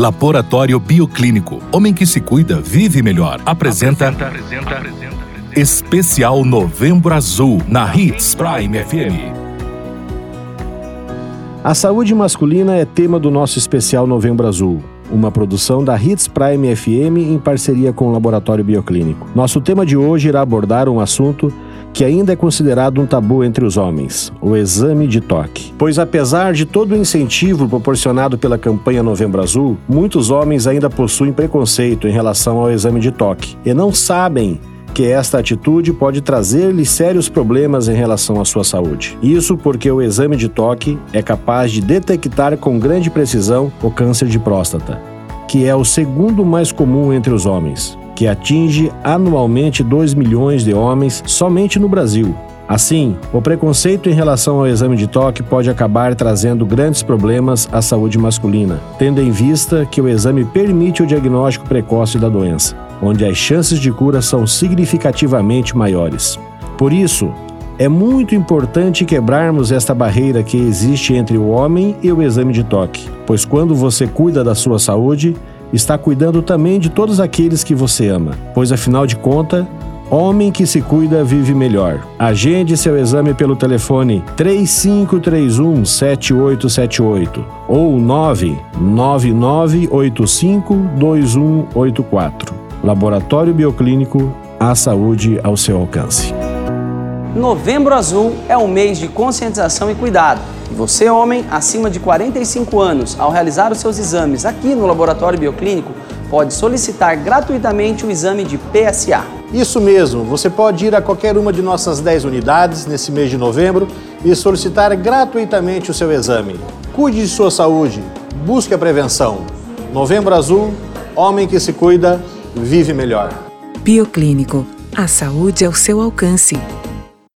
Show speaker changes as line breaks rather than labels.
Laboratório Bioclínico. Homem que se cuida, vive melhor. Apresenta. apresenta, apresenta Especial Novembro Azul na Hits Prime FM.
A saúde masculina é tema do nosso especial Novembro Azul, uma produção da Hits Prime FM em parceria com o Laboratório Bioclínico. Nosso tema de hoje irá abordar um assunto que ainda é considerado um tabu entre os homens, o exame de toque. Pois apesar de todo o incentivo proporcionado pela campanha Novembro Azul, muitos homens ainda possuem preconceito em relação ao exame de toque e não sabem que esta atitude pode trazer-lhe sérios problemas em relação à sua saúde. Isso porque o exame de toque é capaz de detectar com grande precisão o câncer de próstata, que é o segundo mais comum entre os homens que atinge anualmente 2 milhões de homens somente no Brasil. Assim, o preconceito em relação ao exame de toque pode acabar trazendo grandes problemas à saúde masculina, tendo em vista que o exame permite o diagnóstico precoce da doença, onde as chances de cura são significativamente maiores. Por isso, é muito importante quebrarmos esta barreira que existe entre o homem e o exame de toque, pois quando você cuida da sua saúde, está cuidando também de todos aqueles que você ama, pois afinal de contas, Homem que se cuida vive melhor. Agende seu exame pelo telefone 3531 7878 ou 99985 2184. Laboratório Bioclínico, a saúde ao seu alcance.
Novembro Azul é um mês de conscientização e cuidado. Você, homem acima de 45 anos, ao realizar os seus exames aqui no Laboratório Bioclínico, pode solicitar gratuitamente o exame de PSA.
Isso mesmo, você pode ir a qualquer uma de nossas 10 unidades nesse mês de novembro e solicitar gratuitamente o seu exame. Cuide de sua saúde, busque a prevenção. Novembro Azul, homem que se cuida, vive melhor.
Bioclínico, a saúde ao seu alcance.